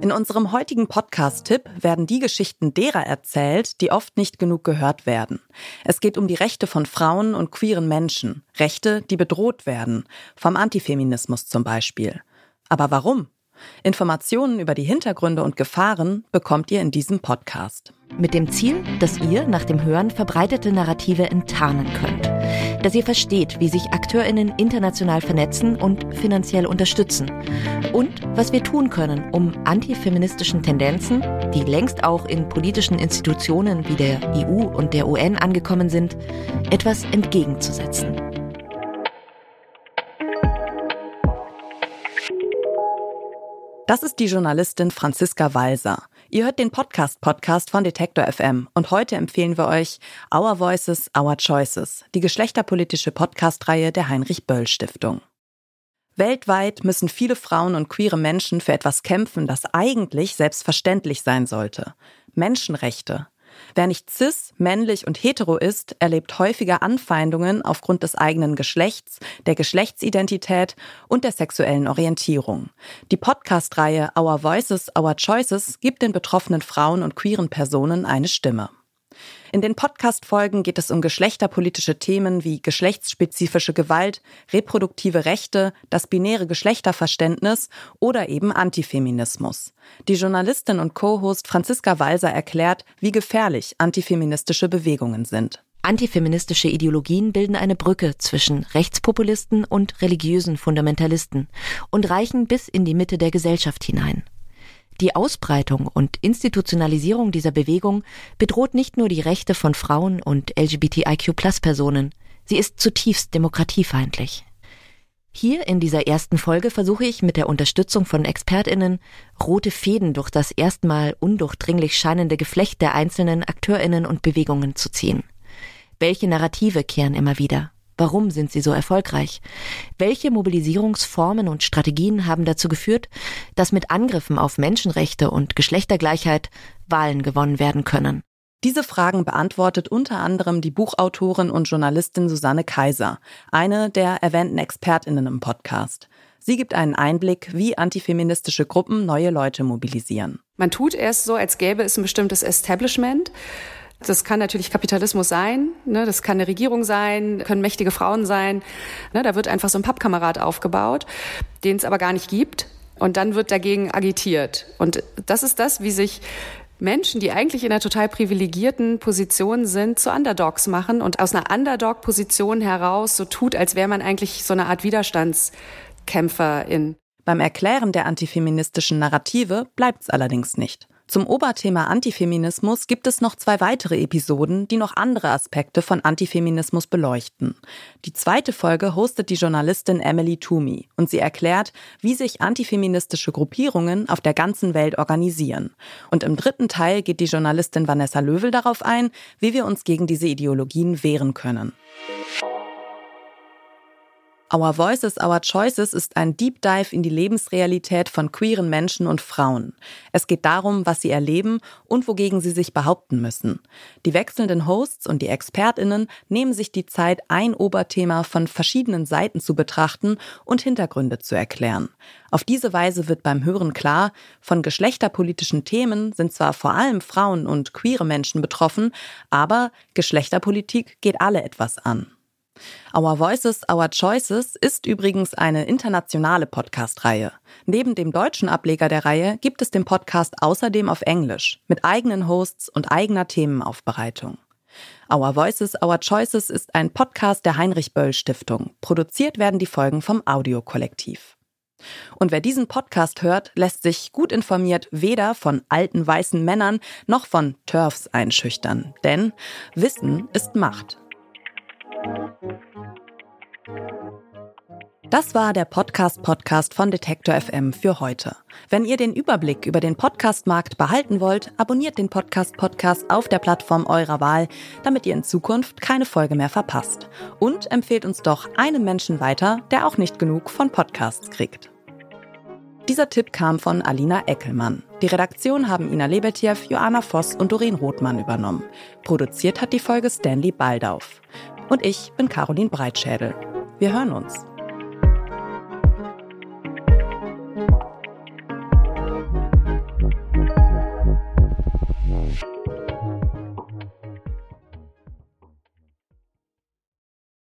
In unserem heutigen Podcast-Tipp werden die Geschichten derer erzählt, die oft nicht genug gehört werden. Es geht um die Rechte von Frauen und queeren Menschen. Rechte, die bedroht werden. Vom Antifeminismus zum Beispiel. Aber warum? Informationen über die Hintergründe und Gefahren bekommt ihr in diesem Podcast. Mit dem Ziel, dass ihr nach dem Hören verbreitete Narrative enttarnen könnt. Dass ihr versteht, wie sich AkteurInnen international vernetzen und finanziell unterstützen. Und was wir tun können, um antifeministischen Tendenzen, die längst auch in politischen Institutionen wie der EU und der UN angekommen sind, etwas entgegenzusetzen. Das ist die Journalistin Franziska Walser. Ihr hört den Podcast-Podcast von Detektor FM und heute empfehlen wir euch Our Voices, Our Choices, die geschlechterpolitische Podcast-Reihe der Heinrich-Böll-Stiftung. Weltweit müssen viele Frauen und queere Menschen für etwas kämpfen, das eigentlich selbstverständlich sein sollte. Menschenrechte. Wer nicht cis, männlich und hetero ist, erlebt häufiger Anfeindungen aufgrund des eigenen Geschlechts, der Geschlechtsidentität und der sexuellen Orientierung. Die Podcast-Reihe Our Voices, Our Choices gibt den betroffenen Frauen und queeren Personen eine Stimme. In den Podcast-Folgen geht es um geschlechterpolitische Themen wie geschlechtsspezifische Gewalt, reproduktive Rechte, das binäre Geschlechterverständnis oder eben Antifeminismus. Die Journalistin und Co-Host Franziska Walser erklärt, wie gefährlich antifeministische Bewegungen sind. Antifeministische Ideologien bilden eine Brücke zwischen Rechtspopulisten und religiösen Fundamentalisten und reichen bis in die Mitte der Gesellschaft hinein. Die Ausbreitung und Institutionalisierung dieser Bewegung bedroht nicht nur die Rechte von Frauen und LGBTIQ-Plus-Personen, sie ist zutiefst demokratiefeindlich. Hier in dieser ersten Folge versuche ich mit der Unterstützung von ExpertInnen rote Fäden durch das erstmal undurchdringlich scheinende Geflecht der einzelnen AkteurInnen und Bewegungen zu ziehen. Welche Narrative kehren immer wieder? Warum sind sie so erfolgreich? Welche Mobilisierungsformen und Strategien haben dazu geführt, dass mit Angriffen auf Menschenrechte und Geschlechtergleichheit Wahlen gewonnen werden können? Diese Fragen beantwortet unter anderem die Buchautorin und Journalistin Susanne Kaiser, eine der erwähnten Expertinnen im Podcast. Sie gibt einen Einblick, wie antifeministische Gruppen neue Leute mobilisieren. Man tut erst so, als gäbe es ein bestimmtes Establishment das kann natürlich Kapitalismus sein, ne? das kann eine Regierung sein, können mächtige Frauen sein. Ne? Da wird einfach so ein Pappkamerad aufgebaut, den es aber gar nicht gibt. Und dann wird dagegen agitiert. Und das ist das, wie sich Menschen, die eigentlich in einer total privilegierten Position sind, zu Underdogs machen und aus einer Underdog-Position heraus so tut, als wäre man eigentlich so eine Art Widerstandskämpferin. Beim Erklären der antifeministischen Narrative bleibt es allerdings nicht. Zum Oberthema Antifeminismus gibt es noch zwei weitere Episoden, die noch andere Aspekte von Antifeminismus beleuchten. Die zweite Folge hostet die Journalistin Emily Toomey und sie erklärt, wie sich antifeministische Gruppierungen auf der ganzen Welt organisieren. Und im dritten Teil geht die Journalistin Vanessa Löwel darauf ein, wie wir uns gegen diese Ideologien wehren können. Our Voices, Our Choices ist ein Deep Dive in die Lebensrealität von queeren Menschen und Frauen. Es geht darum, was sie erleben und wogegen sie sich behaupten müssen. Die wechselnden Hosts und die ExpertInnen nehmen sich die Zeit, ein Oberthema von verschiedenen Seiten zu betrachten und Hintergründe zu erklären. Auf diese Weise wird beim Hören klar, von geschlechterpolitischen Themen sind zwar vor allem Frauen und queere Menschen betroffen, aber Geschlechterpolitik geht alle etwas an. Our Voices, Our Choices ist übrigens eine internationale Podcast-Reihe. Neben dem deutschen Ableger der Reihe gibt es den Podcast außerdem auf Englisch mit eigenen Hosts und eigener Themenaufbereitung. Our Voices, Our Choices ist ein Podcast der Heinrich Böll Stiftung. Produziert werden die Folgen vom Audiokollektiv. Und wer diesen Podcast hört, lässt sich gut informiert weder von alten weißen Männern noch von Turfs einschüchtern. Denn Wissen ist Macht. Das war der Podcast-Podcast von Detektor FM für heute. Wenn ihr den Überblick über den Podcast-Markt behalten wollt, abonniert den Podcast-Podcast auf der Plattform eurer Wahl, damit ihr in Zukunft keine Folge mehr verpasst. Und empfehlt uns doch einen Menschen weiter, der auch nicht genug von Podcasts kriegt. Dieser Tipp kam von Alina Eckelmann. Die Redaktion haben Ina Lebetjew, Joanna Voss und Doreen Rothmann übernommen. Produziert hat die Folge Stanley Baldauf. Und ich bin Caroline Breitschädel. Wir hören uns.